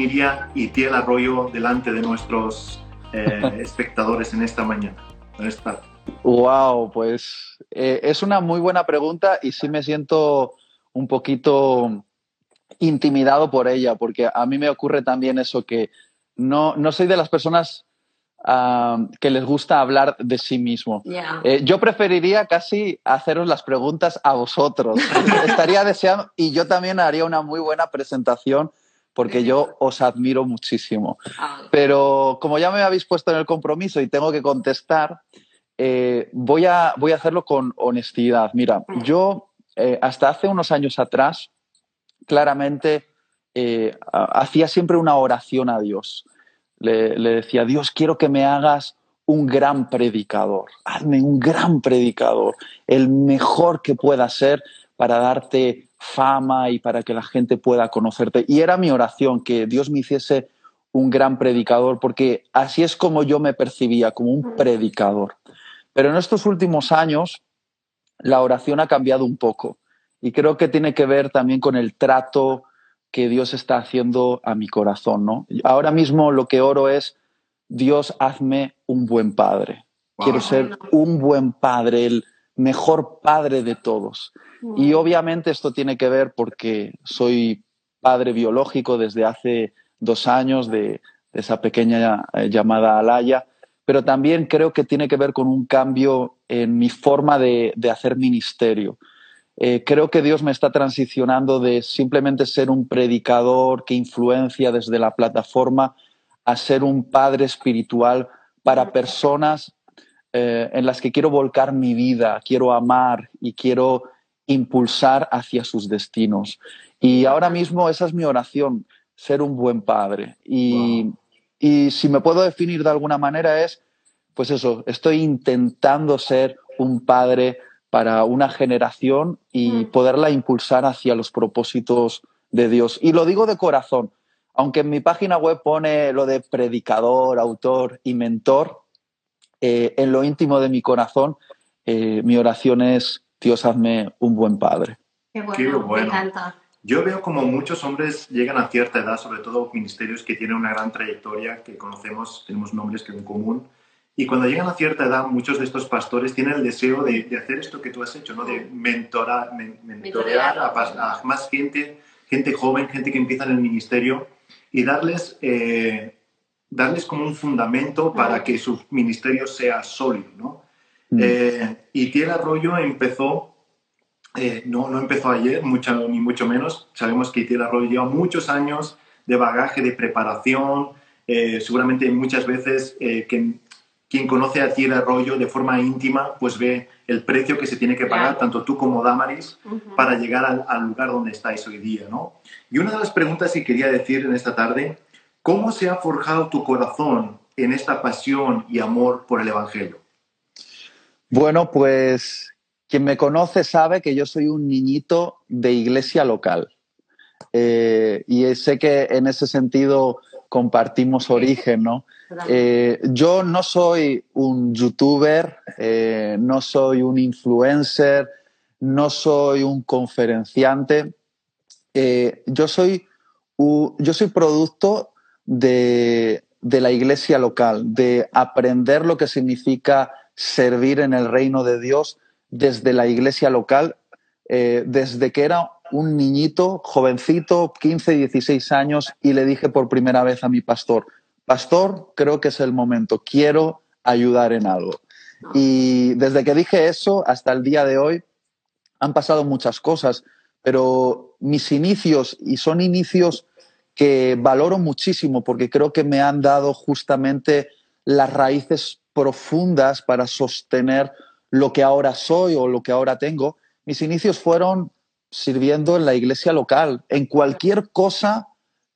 ¿cómo se definiría Itiel Arroyo delante de nuestros eh, espectadores en esta mañana? Wow, pues eh, es una muy buena pregunta y sí me siento un poquito intimidado por ella, porque a mí me ocurre también eso que no, no soy de las personas que les gusta hablar de sí mismo. Eh, yo preferiría casi haceros las preguntas a vosotros. Estaría deseando y yo también haría una muy buena presentación porque yo os admiro muchísimo. Ah. Pero como ya me habéis puesto en el compromiso y tengo que contestar, eh, voy, a, voy a hacerlo con honestidad. Mira, mm. yo eh, hasta hace unos años atrás, claramente hacía siempre una oración a Dios le, decía, Dios, quiero que me hagas un gran predicador, hazme un gran predicador, el mejor que pueda ser para darte fama y para que la gente pueda conocerte. Y era mi oración, que Dios me hiciese un gran predicador, porque así es como yo me percibía, como un predicador. Pero en estos últimos años la oración ha cambiado un poco y creo que tiene que ver también con el trato que Dios está haciendo a mi corazón, ¿no? Ahora mismo lo que oro es, Dios, hazme un buen padre. Quiero ser un buen padre, el mejor padre de todos. Y obviamente esto tiene que ver porque soy padre biológico desde hace dos años de, esa pequeña eh, llamada Alaya, pero también creo que tiene que ver con un cambio en mi forma de hacer ministerio. Eh, creo que Dios me está transicionando de simplemente ser un predicador que influencia desde la plataforma a ser un padre espiritual para personas eh, en las que quiero volcar mi vida, quiero amar y quiero impulsar hacia sus destinos. Y ahora mismo esa es mi oración, ser un buen padre. Y, y si me puedo definir de alguna manera es, pues eso, estoy intentando ser un padre para una generación y mm. poderla impulsar hacia los propósitos de Dios. Y lo digo de corazón, aunque en mi página web pone lo de predicador, autor y mentor, eh, en lo íntimo de mi corazón, eh, mi oración es, Dios, hazme un buen padre. Qué bueno, me encanta. Yo veo como muchos hombres llegan a cierta edad, sobre todo ministerios que tienen una gran trayectoria, que conocemos, tenemos nombres que en común, y cuando llegan a cierta edad, muchos de estos pastores tienen el deseo de, hacer esto que tú has hecho, ¿no? de mentorar, mentorear a, más gente, gente joven, gente que empieza en el ministerio y darles, eh, darles como un fundamento para que su ministerio sea sólido. ¿no? Mm. Eh, y Tiel Arroyo empezó, eh, no, no empezó ayer, mucho, ni mucho menos. Sabemos que Tiel Arroyo lleva muchos años de bagaje, de preparación, seguramente muchas veces que quien conoce a Tierra Arroyo de forma íntima, pues ve el precio que se tiene que pagar, tanto tú como Damaris, para llegar al, lugar donde estáis hoy día, ¿no? Y una de las preguntas que quería decir en esta tarde, ¿cómo se ha forjado tu corazón en esta pasión y amor por el Evangelio? Bueno, pues quien me conoce sabe que yo soy un niñito de iglesia local. Eh, y sé que en ese sentido compartimos origen, ¿no? Eh, yo no soy un youtuber, eh, no soy un influencer, no soy un conferenciante. Eh, yo, soy, yo soy producto de, de la iglesia local, de aprender lo que significa servir en el reino de Dios desde la iglesia local, desde que era un niñito, jovencito, 15, 16 años, y le dije por primera vez a mi pastor, pastor, creo que es el momento, quiero ayudar en algo. Y desde que dije eso hasta el día de hoy han pasado muchas cosas, pero mis inicios, y son inicios que valoro muchísimo porque creo que me han dado justamente las raíces profundas para sostener lo que ahora soy o lo que ahora tengo. Mis inicios fueron sirviendo en la iglesia local, en cualquier cosa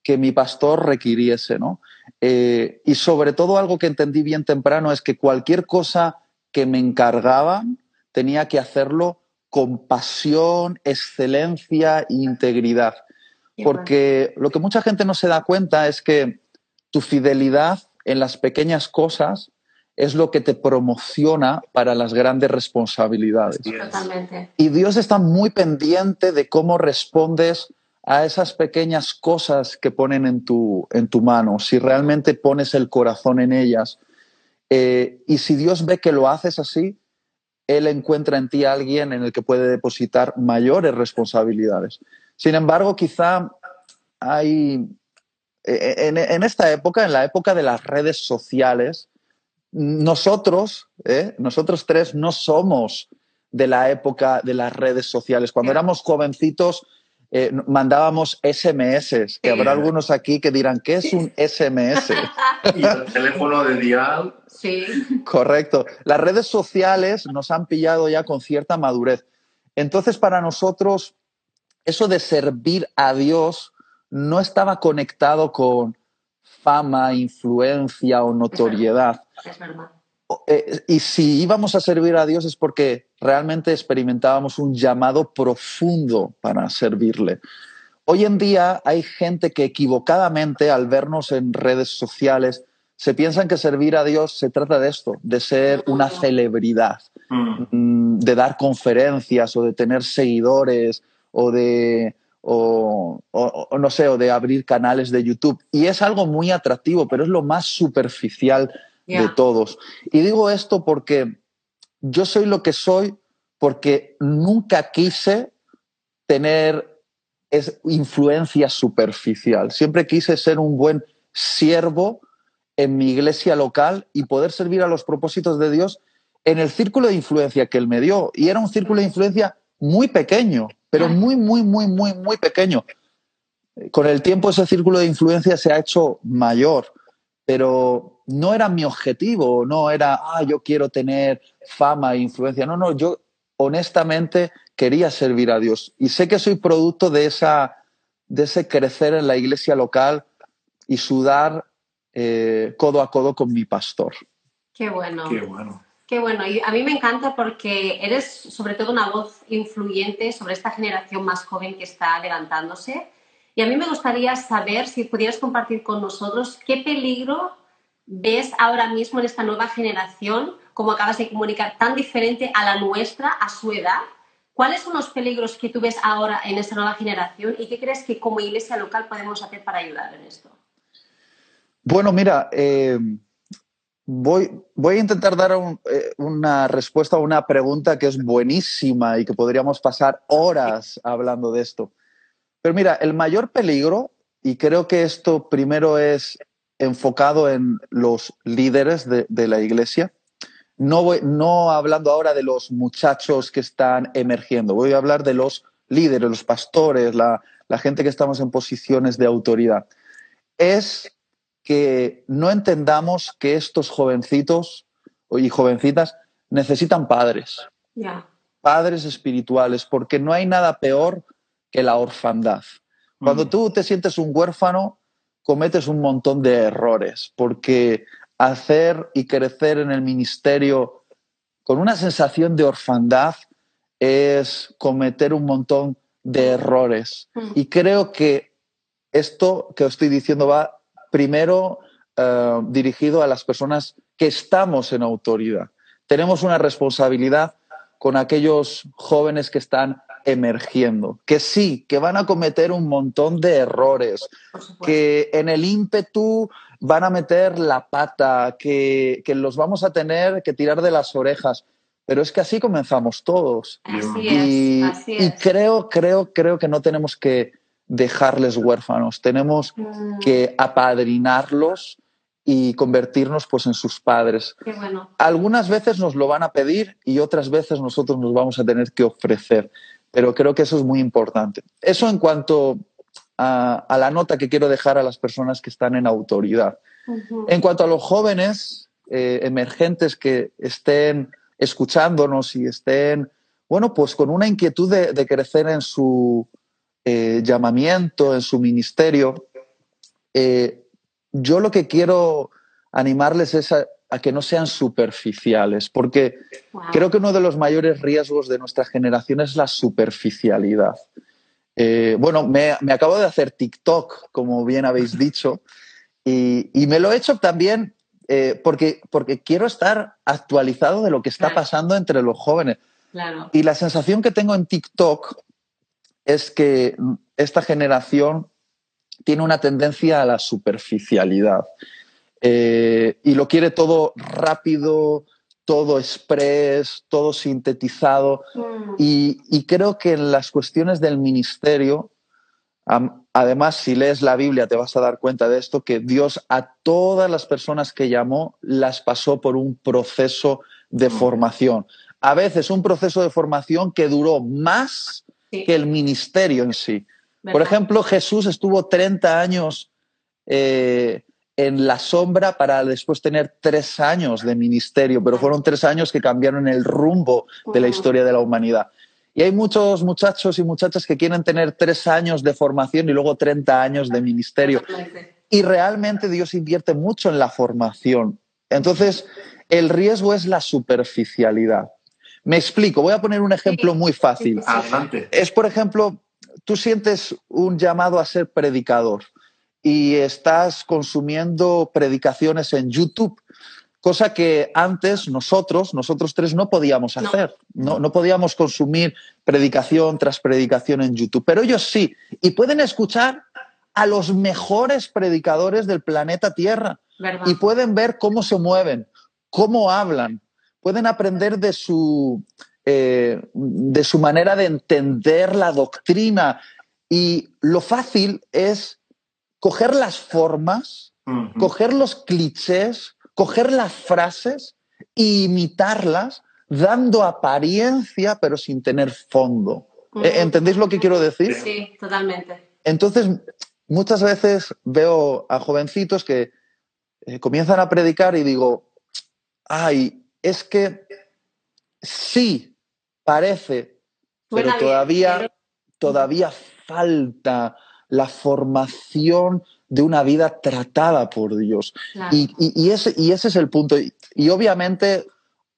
que mi pastor requiriese, ¿no? Eh, y sobre todo algo que entendí bien temprano es que cualquier cosa que me encargaban tenía que hacerlo con pasión, excelencia e integridad. Porque lo que mucha gente no se da cuenta es que tu fidelidad en las pequeñas cosas es lo que te promociona para las grandes responsabilidades. Totalmente. Y Dios está muy pendiente de cómo respondes a esas pequeñas cosas que ponen en tu, en tu mano, si realmente pones el corazón en ellas, eh, y si Dios ve que lo haces así, Él encuentra en ti a alguien en el que puede depositar mayores responsabilidades. Sin embargo, quizá hay, e, e, en, esta época, en la época de las redes sociales, nosotros, ¿eh? nosotros tres, no somos de la época de las redes sociales. Cuando éramos jovencitos, eh, mandábamos SMS, que habrá algunos aquí que dirán, ¿qué es un SMS? y el teléfono de dial. Sí. Correcto. Las redes sociales nos han pillado ya con cierta madurez. Entonces, para nosotros, eso de servir a Dios no estaba conectado con fama, influencia o notoriedad. Es verdad. Eh, y si íbamos a servir a Dios es porque realmente experimentábamos un llamado profundo para servirle. Hoy en día hay gente que equivocadamente al vernos en redes sociales se piensan que servir a Dios se trata de esto, de ser una celebridad, mm. Mm, de dar conferencias o de tener seguidores o de, o, no sé, o de abrir canales de YouTube. Y es algo muy atractivo, pero es lo más superficial de todos. Y digo esto porque yo soy lo que soy porque nunca quise tener influencia superficial. Siempre quise ser un buen siervo en mi iglesia local y poder servir a los propósitos de Dios en el círculo de influencia que Él me dio. Y era un círculo de influencia muy pequeño, pero muy, muy, muy, muy, muy pequeño. Con el tiempo ese círculo de influencia se ha hecho mayor pero no era mi objetivo, no era, ah, yo quiero tener fama e influencia. No, no, yo honestamente quería servir a Dios. Y sé que soy producto de, esa, de ese crecer en la iglesia local y sudar eh, codo a codo con mi pastor. Qué bueno. Qué bueno. Bueno. Y a mí me encanta porque eres sobre todo una voz influyente sobre esta generación más joven que está levantándose y a mí me gustaría saber si pudieras compartir con nosotros qué peligro ves ahora mismo en esta nueva generación, como acabas de comunicar, tan diferente a la nuestra, a su edad. ¿Cuáles son los peligros que tú ves ahora en esta nueva generación y qué crees que como iglesia local podemos hacer para ayudar en esto? Bueno, mira, eh, voy, voy, a intentar dar eh, una respuesta a una pregunta que es buenísima y que podríamos pasar horas hablando de esto. Pero mira, el mayor peligro, y creo que esto primero es enfocado en los líderes de, la iglesia, no, no hablando ahora de los muchachos que están emergiendo, voy a hablar de los líderes, los pastores, la, la gente que estamos en posiciones de autoridad. Es que no entendamos que estos jovencitos y jovencitas necesitan padres, padres espirituales, porque no hay nada peor que la orfandad. Cuando mm. tú te sientes un huérfano, cometes un montón de errores, porque hacer y crecer en el ministerio con una sensación de orfandad es cometer un montón de errores. Mm. Y creo que esto que os estoy diciendo va primero eh, dirigido a las personas que estamos en autoridad. Tenemos una responsabilidad con aquellos jóvenes que están emergiendo, que sí, que van a cometer un montón de errores, que en el ímpetu van a meter la pata, que, los vamos a tener que tirar de las orejas. Pero es que así comenzamos todos. y, y creo, creo, creo que no tenemos que dejarles huérfanos, tenemos que apadrinarlos y convertirnos pues en sus padres. Algunas veces nos lo van a pedir y otras veces nosotros nos vamos a tener que ofrecer, pero creo que eso es muy importante. Eso en cuanto a, la nota que quiero dejar a las personas que están en autoridad. En cuanto a los jóvenes eh, emergentes que estén escuchándonos y estén, bueno, pues con una inquietud de, crecer en su eh, llamamiento, en su ministerio, eh, yo lo que quiero animarles es a, que no sean superficiales, porque creo que uno de los mayores riesgos de nuestra generación es la superficialidad. Eh, bueno, me, acabo de hacer TikTok, como bien habéis dicho, y, me lo he hecho también eh, porque, porque quiero estar actualizado de lo que está pasando entre los jóvenes. Y la sensación que tengo en TikTok es que esta generación tiene una tendencia a la superficialidad eh, y lo quiere todo rápido, todo express, todo sintetizado. Mm. Y, creo que en las cuestiones del ministerio, además, si lees la Biblia te vas a dar cuenta de esto, que Dios a todas las personas que llamó las pasó por un proceso de mm. formación. A veces un proceso de formación que duró más que el ministerio en sí. Por ejemplo, Jesús estuvo 30 años eh, en la sombra para después tener tres años de ministerio, pero fueron tres años que cambiaron el rumbo de la historia de la humanidad. Y hay muchos muchachos y muchachas que quieren tener tres años de formación y luego 30 años de ministerio. Y realmente Dios invierte mucho en la formación. Entonces, el riesgo es la superficialidad. Me explico, voy a poner un ejemplo muy fácil. Adelante. Es, por ejemplo, tú sientes un llamado a ser predicador y estás consumiendo predicaciones en YouTube, cosa que antes nosotros, nosotros tres, no podíamos hacer. No. no, podíamos consumir predicación tras predicación en YouTube, pero ellos sí, y pueden escuchar a los mejores predicadores del planeta Tierra y pueden ver cómo se mueven, cómo hablan, pueden aprender de su, eh, de su manera de entender la doctrina. Y lo fácil es coger las formas, coger los clichés, coger las frases e imitarlas, dando apariencia pero sin tener fondo. ¿E-, ¿Entendéis lo que quiero decir? Sí, totalmente. Entonces, muchas veces veo a jovencitos que eh, comienzan a predicar y digo, ay, es que sí, parece, pero todavía, todavía falta la formación de una vida tratada por Dios. Y, ese, y ese es el punto. Y, obviamente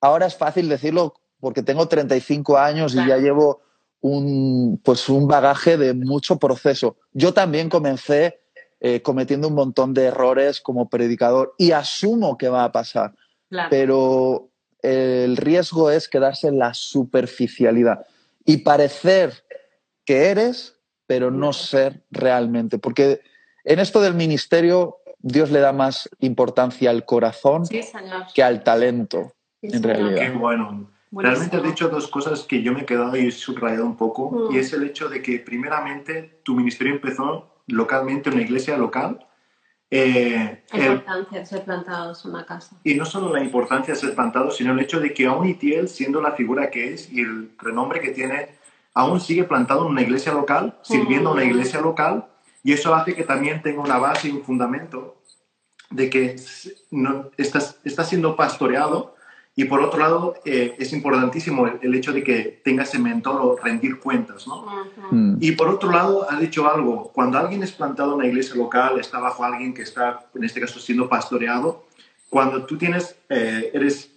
ahora es fácil decirlo porque tengo 35 años y ya llevo un, pues un bagaje de mucho proceso. Yo también comencé eh, cometiendo un montón de errores como predicador y asumo que va a pasar. Pero el riesgo es quedarse en la superficialidad y parecer que eres pero no ser realmente. Porque en esto del ministerio, Dios le da más importancia al corazón que al talento, en realidad. Qué bueno. Realmente has dicho dos cosas que yo me he quedado y he subrayado un poco, y mm. es el hecho de que primeramente tu ministerio empezó localmente, en una iglesia local. Eh, la importancia de ser plantados en una casa. Y no solo la importancia de ser plantados, sino el hecho de que aún Itiel, siendo la figura que es y el renombre que tiene, aún sigue plantado en una iglesia local, sirviendo a una iglesia local, y eso hace que también tenga una base y un fundamento de que no, estás, está siendo pastoreado y por otro lado eh, es importantísimo el, hecho de que tenga ese mentor o rendir cuentas. ¿no? Mm. Y por otro lado, ha dicho algo, cuando alguien es plantado en una iglesia local, está bajo alguien que está, en este caso, siendo pastoreado, cuando tú tienes, eh, eres,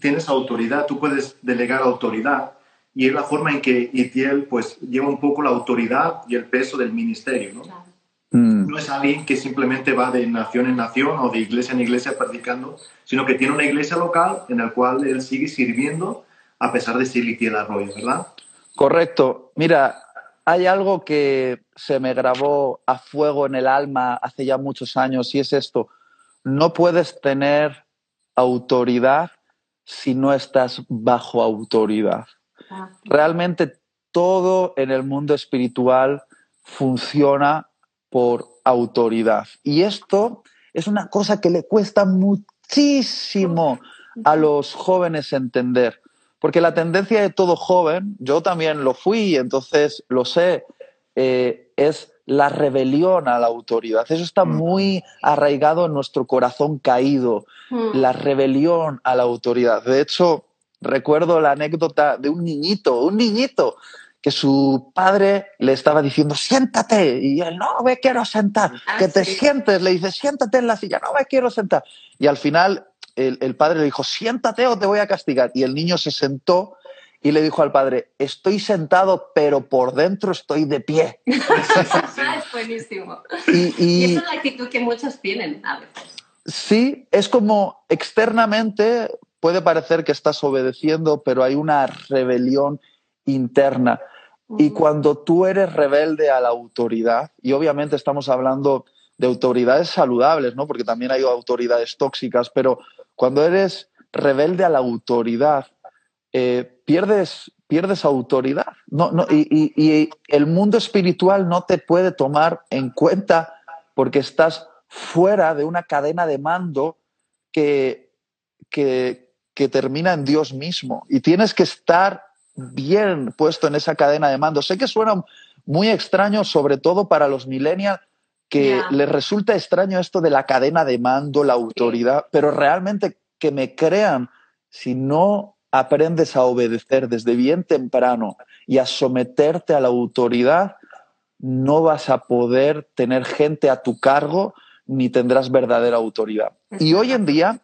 tienes autoridad, tú puedes delegar autoridad y es la forma en que Itiel pues lleva un poco la autoridad y el peso del ministerio, ¿no? Mm. No es alguien que simplemente va de nación en nación o de iglesia en iglesia predicando, sino que tiene una iglesia local en la cual él sigue sirviendo a pesar de ser Itiel Arroyo, ¿verdad? Correcto. Mira, hay algo que se me grabó a fuego en el alma hace ya muchos años y es esto. No puedes tener autoridad si no estás bajo autoridad. Realmente todo en el mundo espiritual funciona por autoridad. Y esto es una cosa que le cuesta muchísimo a los jóvenes entender. Porque la tendencia de todo joven, yo también lo fui, entonces lo sé, eh, es la rebelión a la autoridad. Eso está muy arraigado en nuestro corazón caído, la rebelión a la autoridad. De hecho, recuerdo la anécdota de un niñito, un niñito, que su padre le estaba diciendo, siéntate, y él, no me quiero sentar, ah, que te sientes, le dice, siéntate en la silla, no me quiero sentar. Y al final el, el, padre le dijo, siéntate o te voy a castigar. Y el niño se sentó y le dijo al padre, estoy sentado, pero por dentro estoy de pie. es buenísimo. Y, y, esa es la actitud que muchos tienen a veces. Sí, es como externamente puede parecer que estás obedeciendo, pero hay una rebelión interna. Y cuando tú eres rebelde a la autoridad, y obviamente estamos hablando de autoridades saludables, ¿no? Porque también hay autoridades tóxicas, pero cuando eres rebelde a la autoridad, eh, pierdes, pierdes autoridad. No, no, y, y, el mundo espiritual no te puede tomar en cuenta porque estás fuera de una cadena de mando que, que, que termina en Dios mismo. Y tienes que estar bien puesto en esa cadena de mando. Sé que suena muy extraño, sobre todo para los millennials, que les resulta extraño esto de la cadena de mando, la autoridad, pero realmente que me crean, si no aprendes a obedecer desde bien temprano y a someterte a la autoridad, no vas a poder tener gente a tu cargo ni tendrás verdadera autoridad. Y hoy en día,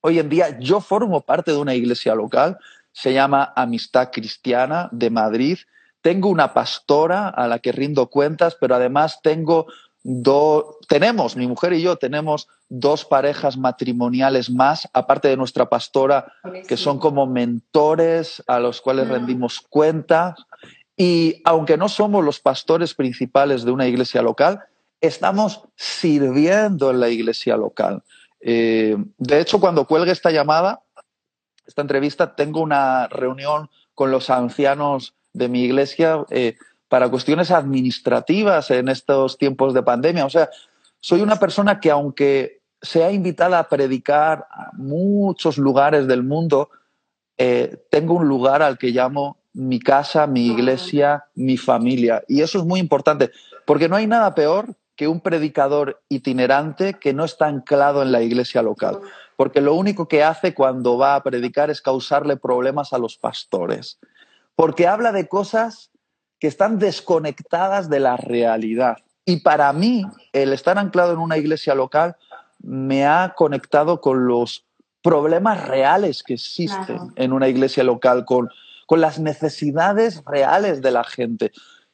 hoy en día yo formo parte de una iglesia local se llama Amistad Cristiana de Madrid. Tengo una pastora a la que rindo cuentas, pero además tengo dos, tenemos, mi mujer y yo tenemos dos parejas matrimoniales más, aparte de nuestra pastora, que son como mentores a los cuales ah. rendimos cuentas. Y aunque no somos los pastores principales de una iglesia local, estamos sirviendo en la iglesia local. Eh, de hecho, cuando cuelgue esta llamada, esta entrevista, tengo una reunión con los ancianos de mi iglesia eh, para cuestiones administrativas en estos tiempos de pandemia. O sea, soy una persona que aunque sea invitada a predicar a muchos lugares del mundo, eh, tengo un lugar al que llamo mi casa, mi iglesia, mi familia. Y eso es muy importante, porque no hay nada peor que un predicador itinerante que no está anclado en la iglesia local porque lo único que hace cuando va a predicar es causarle problemas a los pastores, porque habla de cosas que están desconectadas de la realidad. Y para mí, el estar anclado en una iglesia local me ha conectado con los problemas reales que existen en una iglesia local, con, con las necesidades reales de la gente.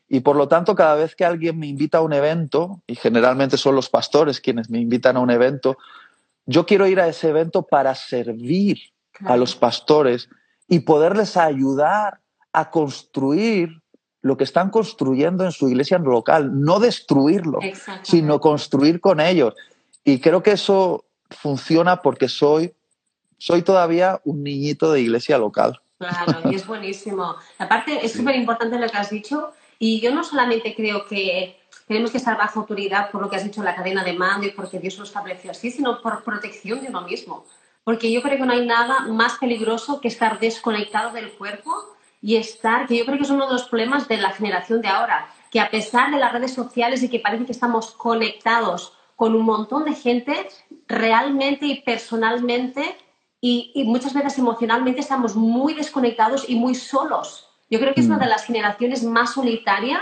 Y por lo tanto, cada vez que alguien me invita a un evento, y generalmente son los pastores quienes me invitan a un evento, yo quiero ir a ese evento para servir a los pastores y poderles ayudar a construir lo que están construyendo en su iglesia local, no destruirlo, sino construir con ellos. Y creo que eso funciona porque soy, soy todavía un niñito de iglesia local. Claro, y es buenísimo. Aparte, es súper importante lo que has dicho. Y yo no solamente creo que tenemos que estar bajo autoridad por lo que has dicho en la cadena de mando y porque Dios lo estableció así, sino por protección de uno mismo. Porque yo creo que no hay nada más peligroso que estar desconectado del cuerpo y estar, que yo creo que es uno de los problemas de la generación de ahora, que a pesar de las redes sociales y que parece que estamos conectados con un montón de gente, realmente y personalmente y, y muchas veces emocionalmente estamos muy desconectados y muy solos. Yo creo que es una mm. de las generaciones más solitarias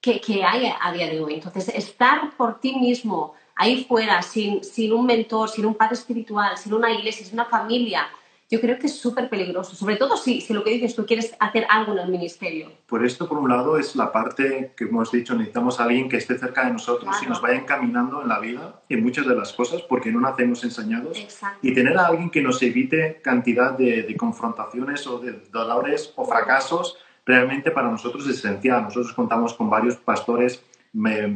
que, hay a día de hoy. Entonces, estar por ti mismo ahí fuera, sin, sin un mentor, sin un padre espiritual, sin una iglesia, sin una familia, yo creo que es súper peligroso, sobre todo si, si, lo que dices tú quieres hacer algo en el ministerio. Por esto, por un lado, es la parte que hemos dicho, necesitamos a alguien que esté cerca de nosotros y nos vaya encaminando en la vida en muchas de las cosas, porque no nacemos enseñados. Y tener a alguien que nos evite cantidad de, de confrontaciones o de dolores o fracasos realmente para nosotros es esencial. Nosotros contamos con varios pastores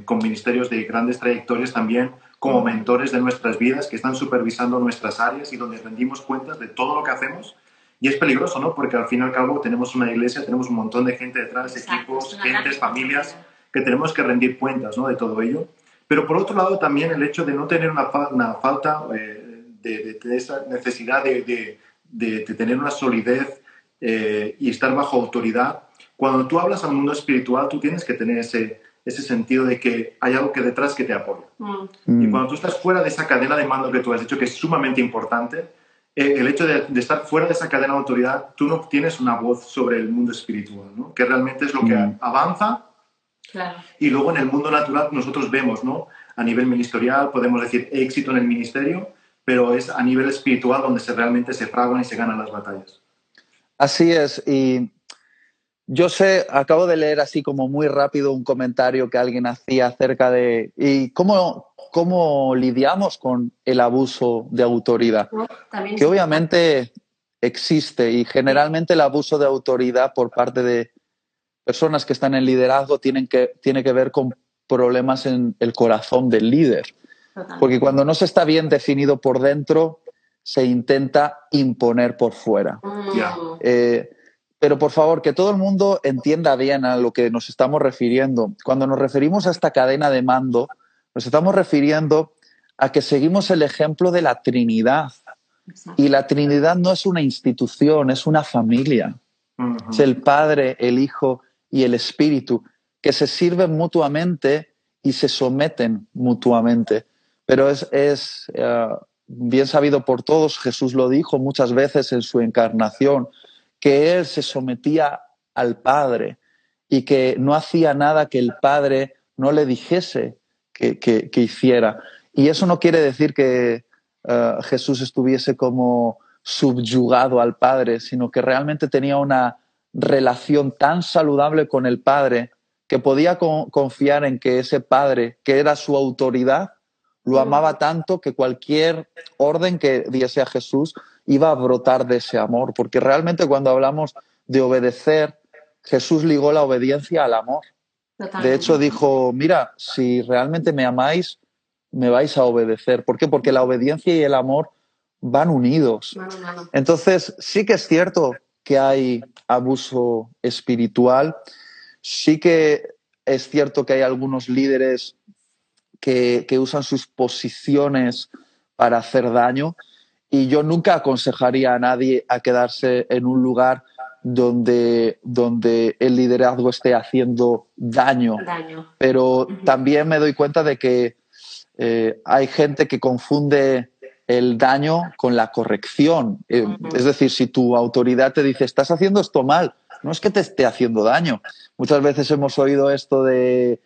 con ministerios de grandes trayectorias también como mentores de nuestras vidas que están supervisando nuestras áreas y donde rendimos cuentas de todo lo que hacemos. Y es peligroso, ¿no? Porque al fin y al cabo tenemos una iglesia, tenemos un montón de gente detrás, equipos, gentes, familias, que tenemos que rendir cuentas, ¿no? De todo ello. Pero por otro lado también el hecho de no tener una, una falta eh, de, de, esa necesidad de, de tener una solidez eh, y estar bajo autoridad. Cuando tú hablas al mundo espiritual, tú tienes que tener ese, ese sentido de que hay algo que detrás que te apoya. Mm. Y cuando tú estás fuera de esa cadena de mando que tú has dicho, que es sumamente importante, eh, el hecho de, estar fuera de esa cadena de autoridad, tú no tienes una voz sobre el mundo espiritual, ¿no? que realmente es lo que mm. avanza. Y luego en el mundo natural nosotros vemos, ¿no? a nivel ministerial, podemos decir éxito en el ministerio, pero es a nivel espiritual donde se realmente se fraguan y se ganan las batallas. Así es, y yo sé, acabo de leer así como muy rápido un comentario que alguien hacía acerca de y cómo, cómo lidiamos con el abuso de autoridad, que obviamente existe y generalmente el abuso de autoridad por parte de, personas que están en liderazgo tienen que, tiene que ver con problemas en el corazón del líder. Porque cuando no se está bien definido por dentro, se intenta imponer por fuera. Mm. Eh, pero por favor, que todo el mundo entienda bien a lo que nos estamos refiriendo. Cuando nos referimos a esta cadena de mando, nos estamos refiriendo a que seguimos el ejemplo de la Trinidad. Y la Trinidad no es una institución, es una familia. Es el Padre, el Hijo y el Espíritu, que se sirven mutuamente y se someten mutuamente. Pero es, eh, bien sabido por todos, Jesús lo dijo muchas veces en su encarnación, que Él se sometía al Padre y que no hacía nada que el Padre no le dijese que, hiciera. Y eso no quiere decir que eh, Jesús estuviese como subyugado al Padre, sino que realmente tenía una relación tan saludable con el Padre que podía confiar en que ese Padre, que era su autoridad, lo amaba tanto que cualquier orden que diese a Jesús iba a brotar de ese amor, porque realmente cuando hablamos de obedecer, Jesús ligó la obediencia al amor. De hecho dijo, mira, si realmente me amáis, me vais a obedecer. ¿Por qué? Porque la obediencia y el amor van unidos. Entonces, sí que es cierto que hay abuso espiritual, sí que es cierto que hay algunos líderes que, usan sus posiciones para hacer daño y yo nunca aconsejaría a nadie a quedarse en un lugar donde, donde el liderazgo esté haciendo daño. Pero también me doy cuenta de que eh, hay gente que confunde el daño con la corrección. Eh, es decir, si tu autoridad te dice, estás haciendo esto mal, no es que te esté haciendo daño. Muchas veces hemos oído esto de,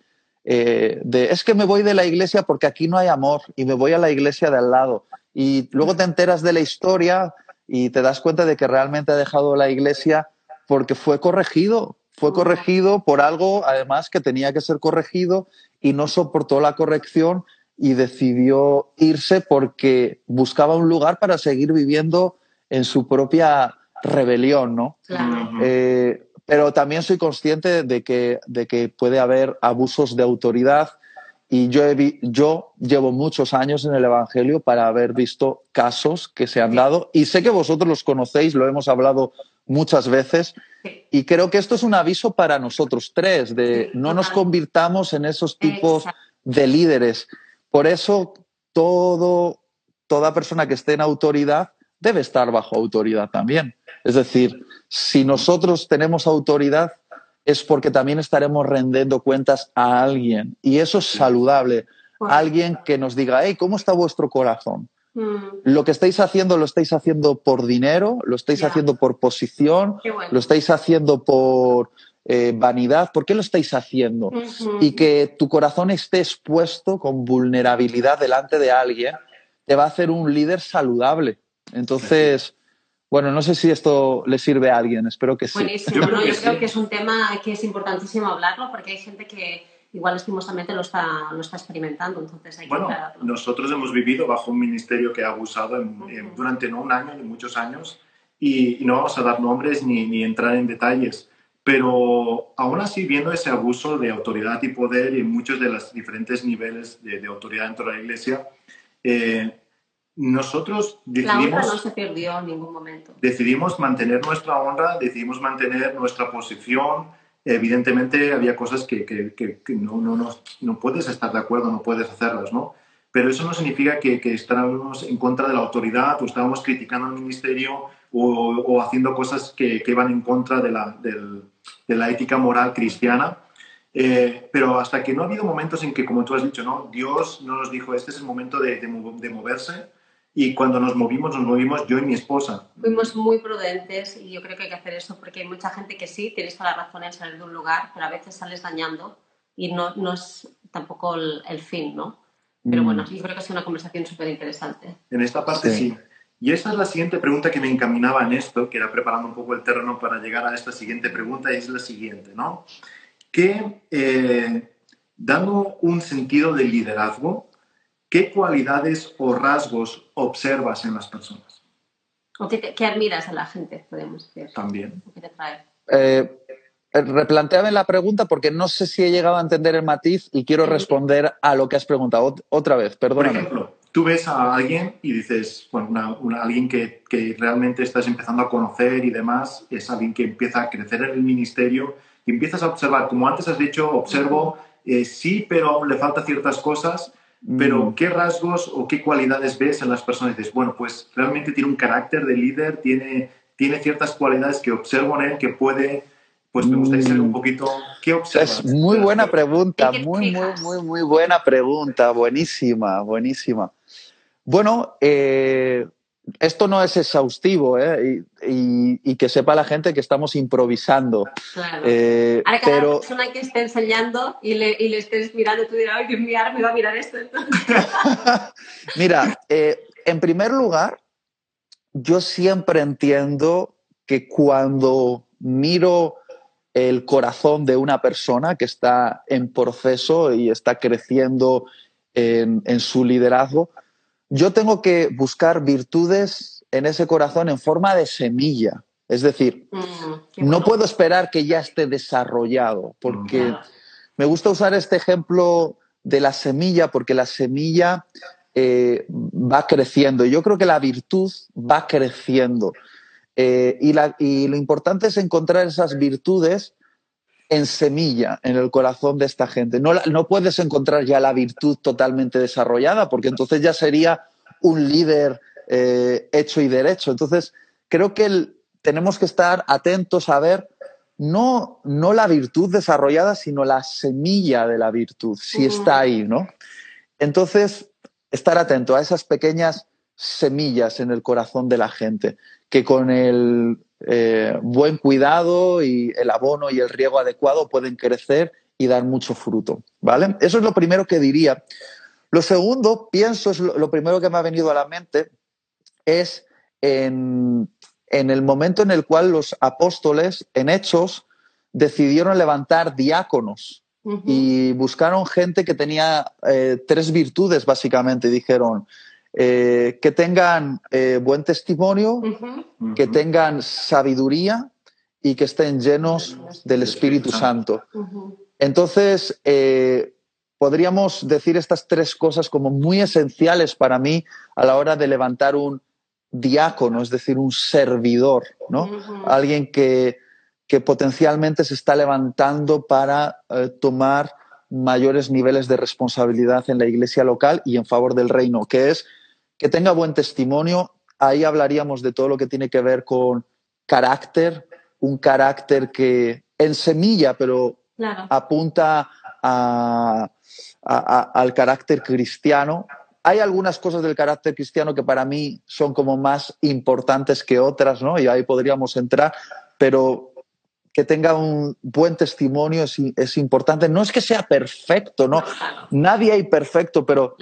eh, de, es que me voy de la iglesia porque aquí no hay amor y me voy a la iglesia de al lado. Y luego te enteras de la historia y te das cuenta de que realmente ha dejado la iglesia porque fue corregido, fue corregido por algo además que tenía que ser corregido y no soportó la corrección y decidió irse porque buscaba un lugar para seguir viviendo en su propia rebelión, ¿no? Eh, pero también soy consciente de que, de que puede haber abusos de autoridad y yo, yo llevo muchos años en el Evangelio para haber visto casos que se han dado y sé que vosotros los conocéis, lo hemos hablado muchas veces y creo que esto es un aviso para nosotros tres, de no nos convirtamos en esos tipos de líderes. Por eso todo, toda persona que esté en autoridad debe estar bajo autoridad también. Es decir, si nosotros tenemos autoridad es porque también estaremos rendiendo cuentas a alguien y eso es saludable. Alguien que nos diga, hey, ¿cómo está vuestro corazón? Mm. Lo que estáis haciendo lo estáis haciendo por dinero, lo estáis haciendo por posición, lo estáis haciendo por eh, vanidad, ¿por qué lo estáis haciendo? Y que tu corazón esté expuesto con vulnerabilidad delante de alguien, te va a hacer un líder saludable. Entonces, bueno, no sé si esto le sirve a alguien, espero que sí. Buenísimo, yo, creo, que, es un tema que es importantísimo hablarlo porque hay gente que igual estimosamente lo está, lo está experimentando, entonces hay bueno, Nosotros hemos vivido bajo un ministerio que ha abusado durante no un año ni muchos años y, no vamos a dar nombres ni, ni, entrar en detalles, pero aún así viendo ese abuso de autoridad y poder y muchos de los diferentes niveles de, de autoridad dentro de la iglesia, eh, nosotros decidimos... La honra no se perdió en ningún momento. Decidimos mantener nuestra honra, decidimos mantener nuestra posición. Evidentemente había cosas que, que, que, no, no, no, puedes estar de acuerdo, no puedes hacerlas, ¿no? Pero eso no significa que, que estábamos en contra de la autoridad o estábamos criticando al ministerio o, o haciendo cosas que, que van en contra de la, del, de la ética moral cristiana. Eh, pero hasta que no ha habido momentos en que, como tú has dicho, ¿no? Dios no nos dijo, este es el momento de, de, de moverse, y cuando nos movimos, nos movimos yo y mi esposa. Fuimos muy prudentes y yo creo que hay que hacer eso porque hay mucha gente que sí, tienes toda la razón en salir de un lugar, pero a veces sales dañando y no, no es tampoco el, fin, ¿no? Pero bueno, mm. yo creo que es una conversación súper interesante. En esta parte sí. Y esta es la siguiente pregunta que me encaminaba en esto, que era preparando un poco el terreno para llegar a esta siguiente pregunta, y es la siguiente, ¿no? Que eh, dando un sentido de liderazgo, ¿Qué cualidades o rasgos observas en las personas? ¿O qué, admiras a la gente, podemos decir? También. Eh, eh, replanteame la pregunta porque no sé si he llegado a entender el matiz y quiero responder a lo que has preguntado. Otra vez, perdóname. Por ejemplo, tú ves a alguien y dices, bueno, alguien que, que, realmente estás empezando a conocer y demás, es alguien que empieza a crecer en el ministerio y empiezas a observar, como antes has dicho, observo, eh, sí, pero aún le falta ciertas cosas, pero mm. ¿qué rasgos o qué cualidades ves en las personas? dices, bueno, pues realmente tiene un carácter de líder, tiene, tiene ciertas cualidades que observo en él que puede pues me gustaría saber un mm. poquito qué observas. Es muy buena pregunta, muy, muy, muy, muy buena pregunta, buenísima, buenísima. Bueno, eh, esto no es exhaustivo ¿eh? y, que sepa la gente que estamos improvisando. Claro. Eh, ahora cada pero... persona que esté enseñando y le, y le estés mirando, tú dirás, ay, me va a mirar esto. Mira, eh, en primer lugar, yo siempre entiendo que cuando miro el corazón de una persona que está en proceso y está creciendo en, su liderazgo, yo tengo que buscar virtudes en ese corazón en forma de semilla. Es decir, mm, no puedo esperar que ya esté desarrollado, porque me gusta usar este ejemplo de la semilla, porque la semilla eh, va creciendo. Y yo creo que la virtud va creciendo. Eh, y, lo importante es encontrar esas virtudes en semilla en el corazón de esta gente. No, no puedes encontrar ya la virtud totalmente desarrollada, porque entonces ya sería un líder eh, hecho y derecho. Entonces, creo que tenemos que estar atentos a ver no, no la virtud desarrollada, sino la semilla de la virtud, si está ahí, ¿no? Entonces, estar atento a esas pequeñas semillas en el corazón de la gente, que con el eh, buen cuidado y el abono y el riego adecuado pueden crecer y dar mucho fruto, ¿vale? Eso es lo primero que diría. Lo segundo, pienso, es lo, primero que me ha venido a la mente, es en, el momento en el cual los apóstoles, en Hechos, decidieron levantar diáconos y buscaron gente que tenía eh, tres virtudes, básicamente. Dijeron, eh, que tengan eh, buen testimonio, que tengan sabiduría y que estén llenos del Espíritu Santo. Entonces, eh, podríamos decir estas tres cosas como muy esenciales para mí a la hora de levantar un diácono, es decir, un servidor, ¿no? Alguien que, que, potencialmente se está levantando para tomar mayores niveles de responsabilidad en la iglesia local y en favor del reino, que es que tenga buen testimonio. Ahí hablaríamos de todo lo que tiene que ver con carácter, un carácter que en semilla, pero apunta al carácter cristiano. Hay algunas cosas del carácter cristiano que para mí son como más importantes que otras, ¿no? Y ahí podríamos entrar, pero que tenga un buen testimonio es, es importante. No es que sea perfecto, ¿no? Nadie hay perfecto, pero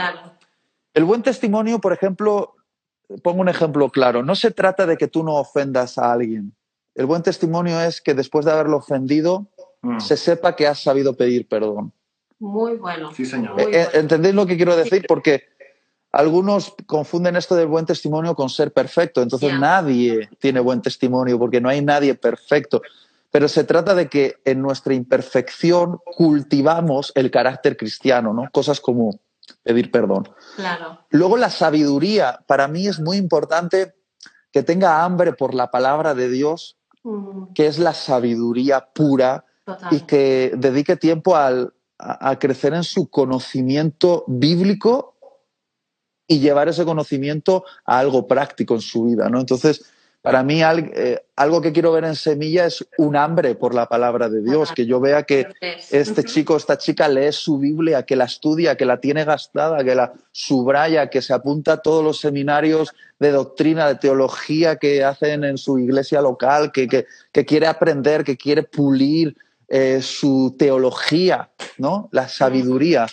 el buen testimonio, por ejemplo, pongo un ejemplo claro, no se trata de que tú no ofendas a alguien. El buen testimonio es que después de haberlo ofendido, mm. se sepa que has sabido pedir perdón. Muy bueno. Sí, señor. Eh, ¿Entendéis lo que quiero decir? Porque algunos confunden esto del buen testimonio con ser perfecto. Entonces nadie tiene buen testimonio porque no hay nadie perfecto. Pero se trata de que en nuestra imperfección cultivamos el carácter cristiano, ¿no? Cosas como pedir perdón. Claro. Luego la sabiduría, para mí es muy importante que tenga hambre por la palabra de Dios, mm. que es la sabiduría pura, y que dedique tiempo al, a, crecer en su conocimiento bíblico y llevar ese conocimiento a algo práctico en su vida, ¿no? Entonces, para mí eh, algo que quiero ver en Semilla es un hambre por la palabra de Dios, que yo vea que este chico, esta chica lee su Biblia, que la estudia, que la tiene gastada, que la subraya, que se apunta a todos los seminarios de doctrina, de teología que hacen en su iglesia local, que, quiere aprender, que quiere pulir eh, su teología, ¿no? la sabiduría.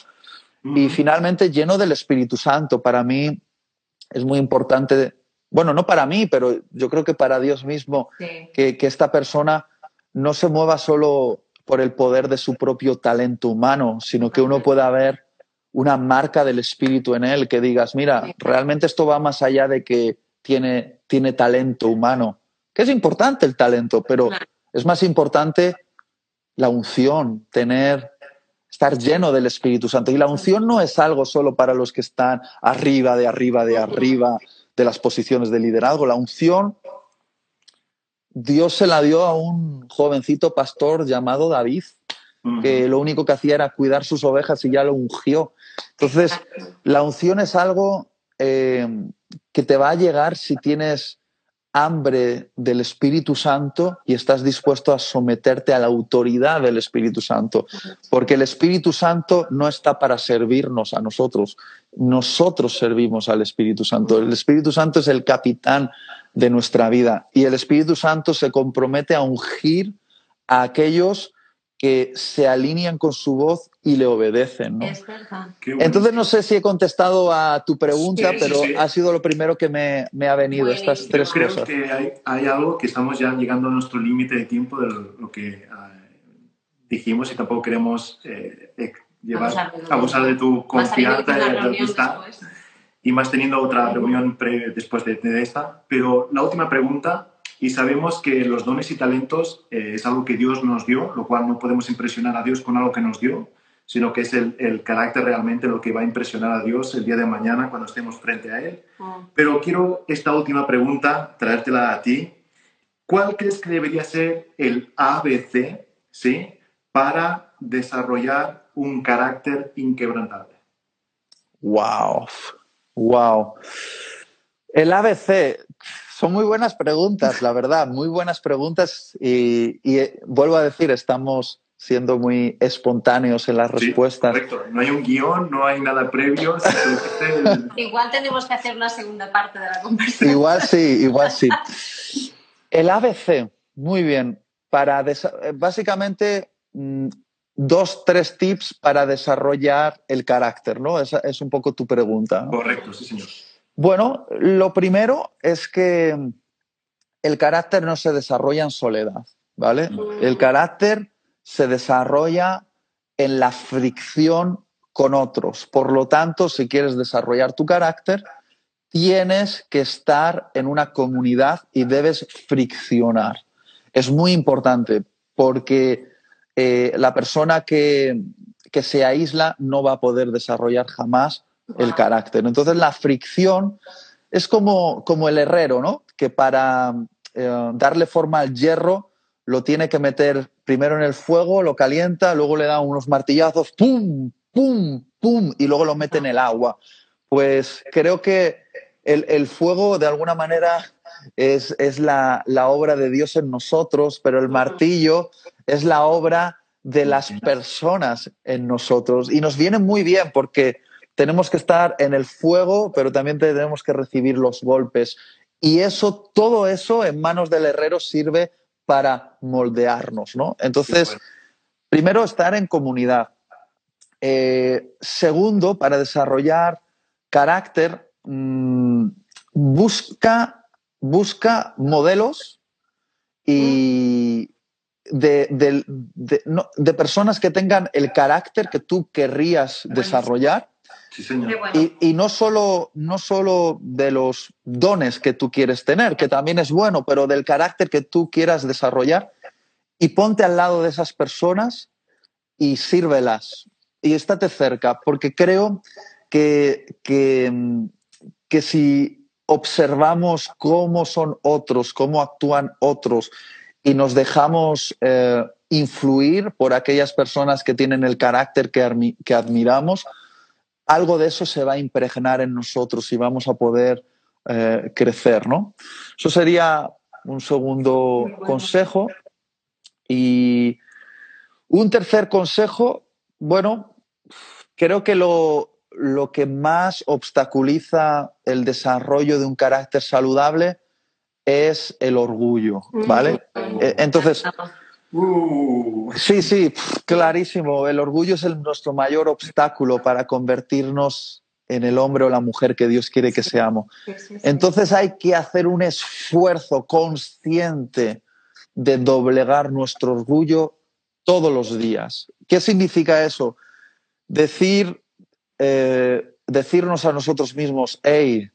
Y finalmente lleno del Espíritu Santo. Para mí es muy importante bueno, no para mí, pero yo creo que para Dios mismo, que, esta persona no se mueva solo por el poder de su propio talento humano, sino que uno pueda ver una marca del espíritu en él, que digas, mira, realmente esto va más allá de que tiene, tiene talento humano, que es importante el talento, pero es más importante la unción, tener, estar lleno del Espíritu Santo. Y la unción no es algo solo para los que están arriba, de arriba, de arriba de las posiciones de liderazgo. La unción, Dios se la dio a un jovencito pastor llamado David, que lo único que hacía era cuidar sus ovejas y ya lo ungió. Entonces, la unción es algo eh, que te va a llegar si tienes hambre del Espíritu Santo y estás dispuesto a someterte a la autoridad del Espíritu Santo, porque el Espíritu Santo no está para servirnos a nosotros, nosotros servimos al Espíritu Santo. El Espíritu Santo es el capitán de nuestra vida. Y el Espíritu Santo se compromete a ungir a aquellos que se alinean con su voz y le obedecen. Entonces no sé si he contestado a tu pregunta, pero ha sido lo primero que me, ha venido, estas tres creo cosas. Creo que hay, algo que estamos ya llegando a nuestro límite de tiempo de lo, que ah, dijimos y tampoco queremos eh, eh, llevar, abusar, de tu confianza y de tu amistad. Y más teniendo otra reunión después de, de esta. Pero la última pregunta y sabemos que los dones y talentos eh, es algo que Dios nos dio, lo cual no podemos impresionar a Dios con algo que nos dio, sino que es el, carácter realmente lo que va a impresionar a Dios el día de mañana cuando estemos frente a Él. Ah. Pero quiero esta última pregunta traértela a ti. ¿Cuál crees que debería ser el ABC ¿sí? para desarrollar un carácter inquebrantable? ¡Wow! ¡Wow! El ABC, son muy buenas preguntas, la verdad, muy buenas preguntas y, eh, vuelvo a decir, estamos siendo muy espontáneos en las respuestas. Correcto, no hay un guion, no hay nada previo. Igual tenemos que hacer una segunda parte de la conversación. Igual sí, igual sí. El ABC, muy bien. Para básicamente mm, dos, tres tips para desarrollar el carácter, ¿no? Esa es un poco tu pregunta. Correcto, sí, señor. Bueno, lo primero es que el carácter no se desarrolla en soledad, ¿vale? El carácter se desarrolla en la fricción con otros. Por lo tanto, si quieres desarrollar tu carácter, tienes que estar en una comunidad y debes friccionar. Es muy importante porque eh, la persona que, que se aísla no va a poder desarrollar jamás el carácter. Entonces la fricción es como, como el herrero, ¿no? Que para eh, darle forma al hierro lo tiene que meter primero en el fuego, lo calienta, luego le da unos martillazos, ¡pum! ¡pum! ¡pum! y luego lo mete en el agua. Pues creo que el, fuego de alguna manera es, es la, la, obra de Dios en nosotros, pero el martillo es la obra de las personas en nosotros. Y nos viene muy bien porque tenemos que estar en el fuego, pero también tenemos que recibir los golpes. Y eso, todo eso en manos del herrero sirve para moldearnos, ¿no? Entonces, primero, estar en comunidad. Eh, segundo, para desarrollar carácter, mm, busca, busca modelos y de, de, personas que tengan el carácter que tú querrías desarrollar y, no, solo, no solo de los dones que tú quieres tener, que también es bueno, pero del carácter que tú quieras desarrollar. Y ponte al lado de esas personas y sírvelas. Y estate cerca, porque creo que, que, que si observamos cómo son otros, cómo actúan otros, y nos dejamos eh, influir por aquellas personas que tienen el carácter que, que admiramos, algo de eso se va a impregnar en nosotros y vamos a poder eh, crecer, ¿no? Eso sería un segundo consejo. Y un tercer consejo, bueno, creo que lo, lo que más obstaculiza el desarrollo de un carácter saludable es el orgullo, ¿vale? Eh, entonces, Uh. Sí, sí, clarísimo. El orgullo es nuestro mayor obstáculo para convertirnos en el hombre o la mujer que Dios quiere que seamos. Entonces hay que hacer un esfuerzo consciente de doblegar nuestro orgullo todos los días. ¿Qué significa eso? Decir, eh, decirnos a nosotros mismos, hey,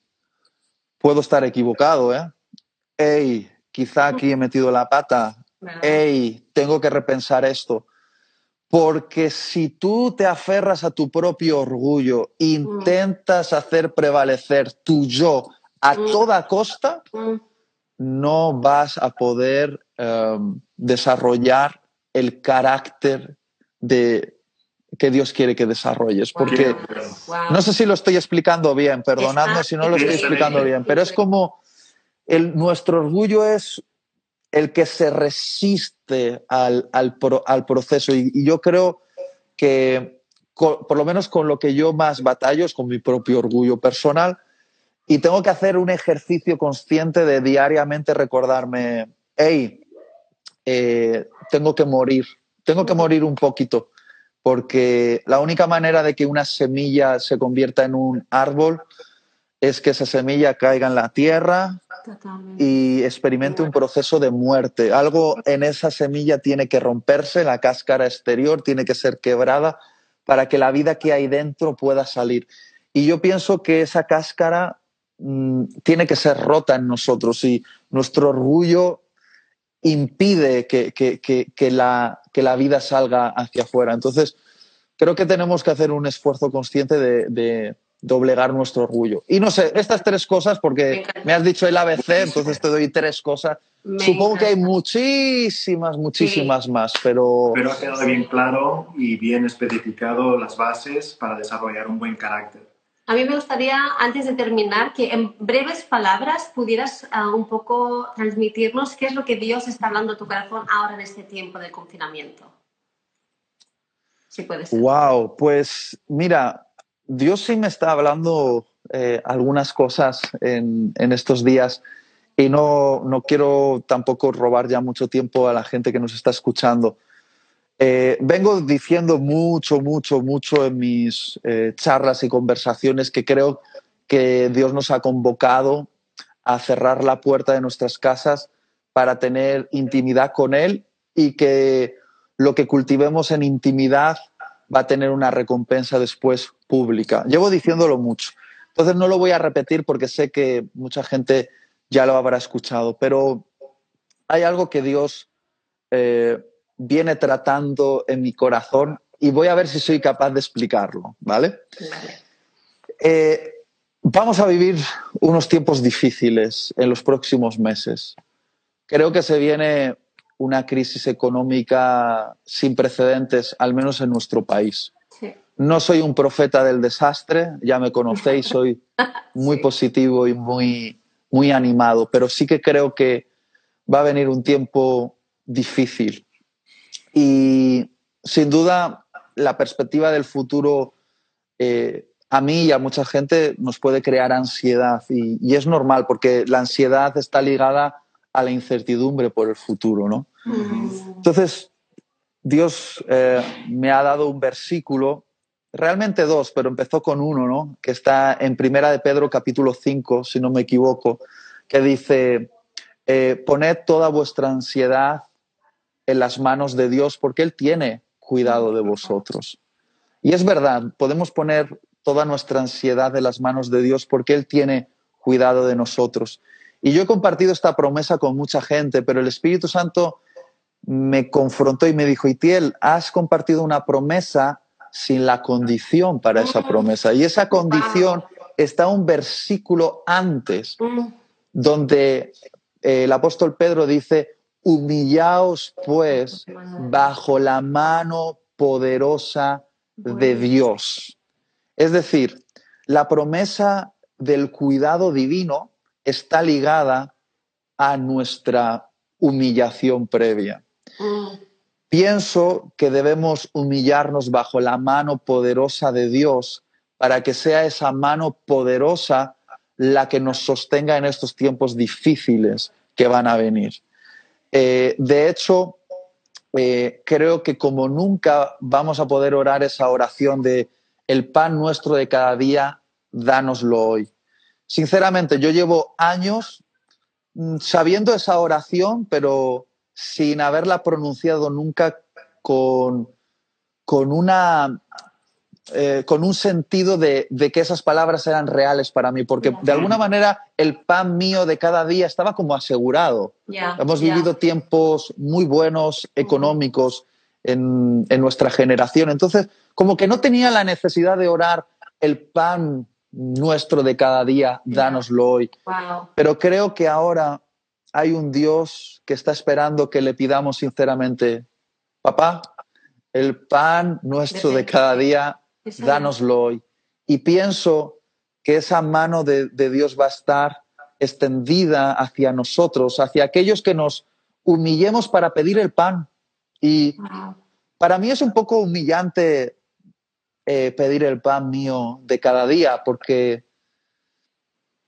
puedo estar equivocado, ¿eh? Hey, quizá aquí he metido la pata, hey, tengo que repensar esto. Porque si tú te aferras a tu propio orgullo, intentas hacer prevalecer tu yo a Mm. toda costa, Mm, no vas a poder em, desarrollar el carácter de, que Dios quiere que desarrolles. Porque wow. no sé si lo estoy explicando bien, perdonadme si no lo estoy explicando bien, pero es como el, nuestro orgullo es el que se resiste al, al pro- al proceso. Y, yo creo que por lo menos con lo que yo más batallo es con mi propio orgullo personal. Y tengo que hacer un ejercicio consciente de diariamente recordarme, hey, eh, tengo que morir, tengo que morir un poquito, porque la única manera de que una semilla se convierta en un árbol es que esa semilla caiga en la tierra Y experimente un proceso de muerte. Algo en esa semilla tiene que romperse, la cáscara exterior tiene que ser quebrada para que la vida que hay dentro pueda salir. Y yo pienso que esa cáscara mm, tiene que ser rota en nosotros y nuestro orgullo impide que, que- que- que la, vida salga hacia afuera. Entonces, creo que tenemos que hacer un esfuerzo consciente de doblegar nuestro orgullo. Y no sé, estas tres cosas, Me porque encanta. me has dicho el ABC, entonces te doy tres cosas. Me Supongo que hay encanta. muchísimas, muchísimas más, pero Pero ha quedado bien claro y bien especificado las bases para desarrollar un buen carácter. A mí me gustaría, antes de terminar, que en breves palabras pudieras ah, un poco transmitirnos qué es lo que Dios está hablando a tu corazón ahora en este tiempo del confinamiento. Si puede ser. Wow, pues mira, Dios sí me está hablando eh, algunas cosas en, estos días y no, no quiero tampoco robar ya mucho tiempo a la gente que nos está escuchando. Eh, vengo diciendo mucho, mucho, mucho en mis eh, charlas y conversaciones que creo que Dios nos ha convocado a cerrar la puerta de nuestras casas para tener intimidad con Él y que lo que cultivemos en intimidad va a tener una recompensa después pública. Llevo diciéndolo mucho. Entonces no lo voy a repetir porque sé que mucha gente ya lo habrá escuchado, pero hay algo que Dios eh, viene tratando en mi corazón y voy a ver si soy capaz de explicarlo, ¿vale? Eh, vamos a vivir unos tiempos difíciles en los próximos meses. Creo que se viene una crisis económica sin precedentes, al menos en nuestro país. No soy un profeta del desastre, ya me conocéis, soy muy positivo y muy, muy animado, pero sí que creo que va a venir un tiempo difícil. Y sin duda, la perspectiva del futuro eh, a mí y a mucha gente nos puede crear ansiedad y, y es normal porque la ansiedad está ligada a la incertidumbre por el futuro, ¿no? Entonces, Dios eh, me ha dado un versículo, realmente dos, pero empezó con uno, ¿no? Que está en Primera de Pedro capítulo 5, si no me equivoco, que dice, eh, poned toda vuestra ansiedad en las manos de Dios porque Él tiene cuidado de vosotros. Y es verdad, podemos poner toda nuestra ansiedad en las manos de Dios porque Él tiene cuidado de nosotros. Y yo he compartido esta promesa con mucha gente, pero el Espíritu Santo me confrontó y me dijo, Itiel, has compartido una promesa sin la condición para esa promesa. Y esa condición está un versículo antes, mm, donde eh, el apóstol Pedro dice, humillaos pues bajo la mano poderosa de Dios. Es decir, la promesa del cuidado divino está ligada a nuestra humillación previa. Pienso que debemos humillarnos bajo la mano poderosa de Dios para que sea esa mano poderosa la que nos sostenga en estos tiempos difíciles que van a venir. Eh, de hecho, eh, creo que como nunca vamos a poder orar esa oración de el pan nuestro de cada día, dánoslo hoy. Sinceramente, yo llevo años mm, sabiendo esa oración, pero sin haberla pronunciado nunca con, con una eh, con un sentido de, de, que esas palabras eran reales para mí, porque de alguna manera el pan mío de cada día estaba como asegurado. Yeah, Hemos yeah. vivido tiempos muy buenos, económicos, en, nuestra generación. Entonces, como que no tenía la necesidad de orar el pan nuestro de cada día, dánoslo hoy. Pero creo que ahora hay un Dios que está esperando que le pidamos sinceramente, papá, el pan nuestro de cada día, dánoslo hoy. Y pienso que esa mano de, Dios va a estar extendida hacia nosotros, hacia aquellos que nos humillemos para pedir el pan. Y para mí es un poco humillante eh, pedir el pan mío de cada día, porque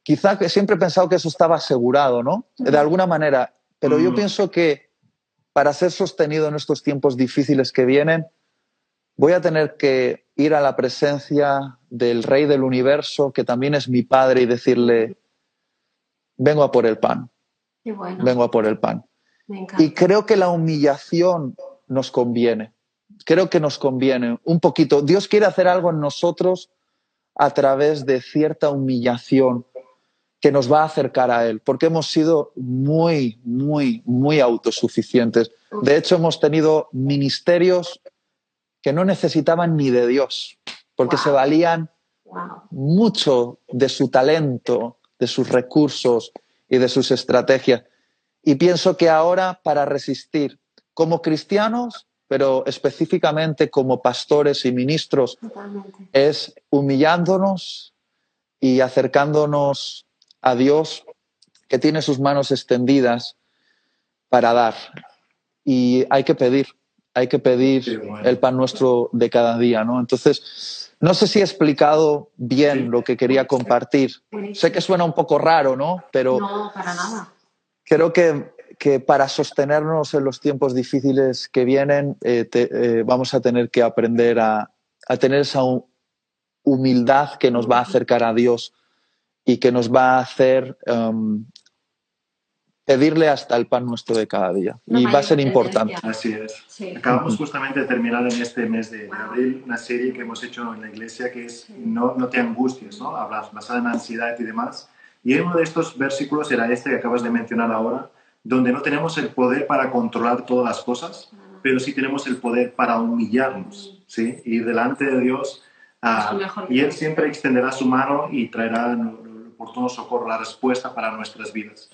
quizá que siempre he pensado que eso estaba asegurado, ¿no? De alguna manera. Pero yo mm. pienso que para ser sostenido en estos tiempos difíciles que vienen, voy a tener que ir a la presencia del Rey del Universo, que también es mi Padre, y decirle, vengo a por el pan. Vengo a por el pan. Y creo que la humillación nos conviene. Creo que nos conviene un poquito. Dios quiere hacer algo en nosotros a través de cierta humillación que nos va a acercar a Él, porque hemos sido muy, muy, muy autosuficientes. De hecho, hemos tenido ministerios que no necesitaban ni de Dios, porque se valían mucho de su talento, de sus recursos y de sus estrategias. Y pienso que ahora para resistir como cristianos, pero específicamente como pastores y ministros, es humillándonos y acercándonos a Dios que tiene sus manos extendidas para dar. Y hay que pedir, hay que pedir el pan nuestro de cada día, ¿no? Entonces, no sé si he explicado bien lo que quería compartir. Sé que suena un poco raro, ¿no? Pero no, para nada. Creo que, que para sostenernos en los tiempos difíciles que vienen, eh, eh, vamos a tener que aprender a, a tener esa humildad que nos va a acercar a Dios y que nos va a hacer um, pedirle hasta el pan nuestro de cada día. y va a ser importante. Así es. Acabamos justamente de terminar en este mes de, abril una serie que hemos hecho en la iglesia que es No, no te angusties, ¿no? Hablas basada en ansiedad y demás. Y uno de estos versículos era este que acabas de mencionar ahora, donde no tenemos el poder para controlar todas las cosas, pero sí tenemos el poder para humillarnos, ¿sí? Ir delante de Dios ah, y Él siempre extenderá su mano y traerá oportuno socorro, la respuesta para nuestras vidas.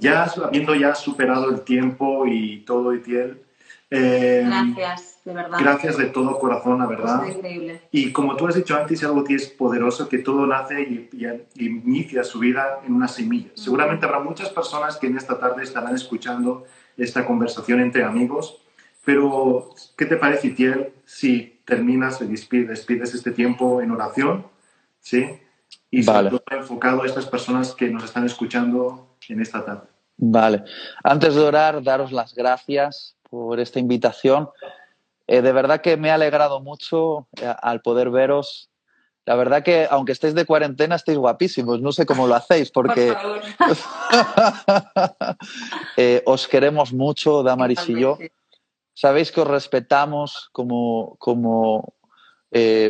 Ya habiendo ya superado el tiempo y todo, Itiel. Eh, gracias, de verdad. Gracias de todo corazón, la verdad. Es increíble. Y como tú has dicho antes, algo que es poderoso, que todo nace y, inicia su vida en una semilla. Seguramente habrá muchas personas que en esta tarde estarán escuchando esta conversación entre amigos, pero ¿qué te parece, Itiel, si terminas y despides este tiempo en oración? ¿Sí? Y sobre todo enfocado a estas personas que nos están escuchando en esta tarde. Vale. Antes de orar, daros las gracias por esta invitación. Eh, de verdad que me ha alegrado mucho eh, al poder veros. La verdad que, aunque estéis de cuarentena, estáis guapísimos. No sé cómo lo hacéis, porque eh, os queremos mucho, Damaris y yo. Sabéis que os respetamos como, como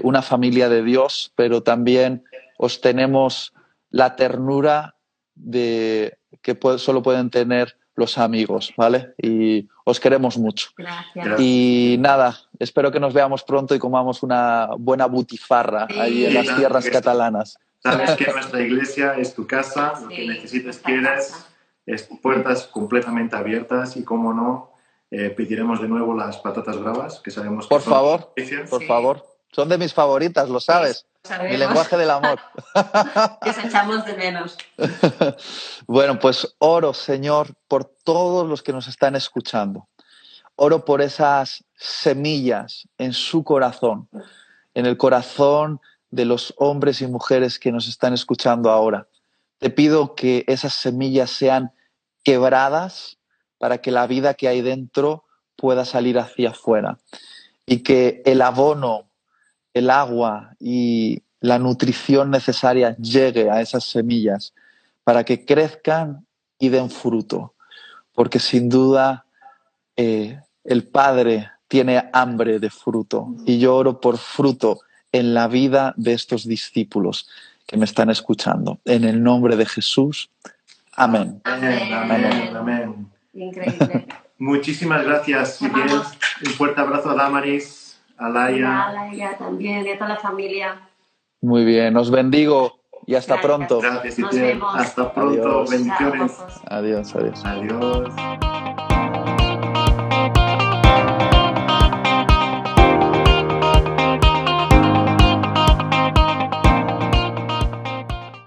una familia de Dios, pero también os tenemos la ternura de que solo pueden tener los amigos, ¿vale? Y os queremos mucho. Gracias. Y nada, espero que nos veamos pronto y comamos una buena butifarra ahí en las tierras catalanas. Sabes que nuestra iglesia es tu casa, lo que necesites quieras, es puertas completamente abiertas y, como no, eh, pediremos de nuevo las patatas bravas, que sabemos que Por favor, por favor. Son de mis favoritas, lo sabes. Mi lenguaje del amor. que echamos de menos. bueno, pues oro, Señor, por todos los que nos están escuchando. Oro por esas semillas en su corazón, en el corazón de los hombres y mujeres que nos están escuchando ahora. Te pido que esas semillas sean quebradas para que la vida que hay dentro pueda salir hacia afuera y que el abono el agua y la nutrición necesaria llegue a esas semillas para que crezcan y den fruto. Porque sin duda eh, el Padre tiene hambre de fruto y yo oro por fruto en la vida de estos discípulos que me están escuchando. En el nombre de Jesús. Amén. Amén. Amén. Increíble. Muchísimas gracias, Miguel. Un fuerte abrazo a Damaris, a Laia. A Laia también, y a toda la familia. Muy bien, os bendigo y hasta pronto. Gracias, Itiel. Hasta pronto, Adiós. bendiciones. Adiós, adiós. Adiós.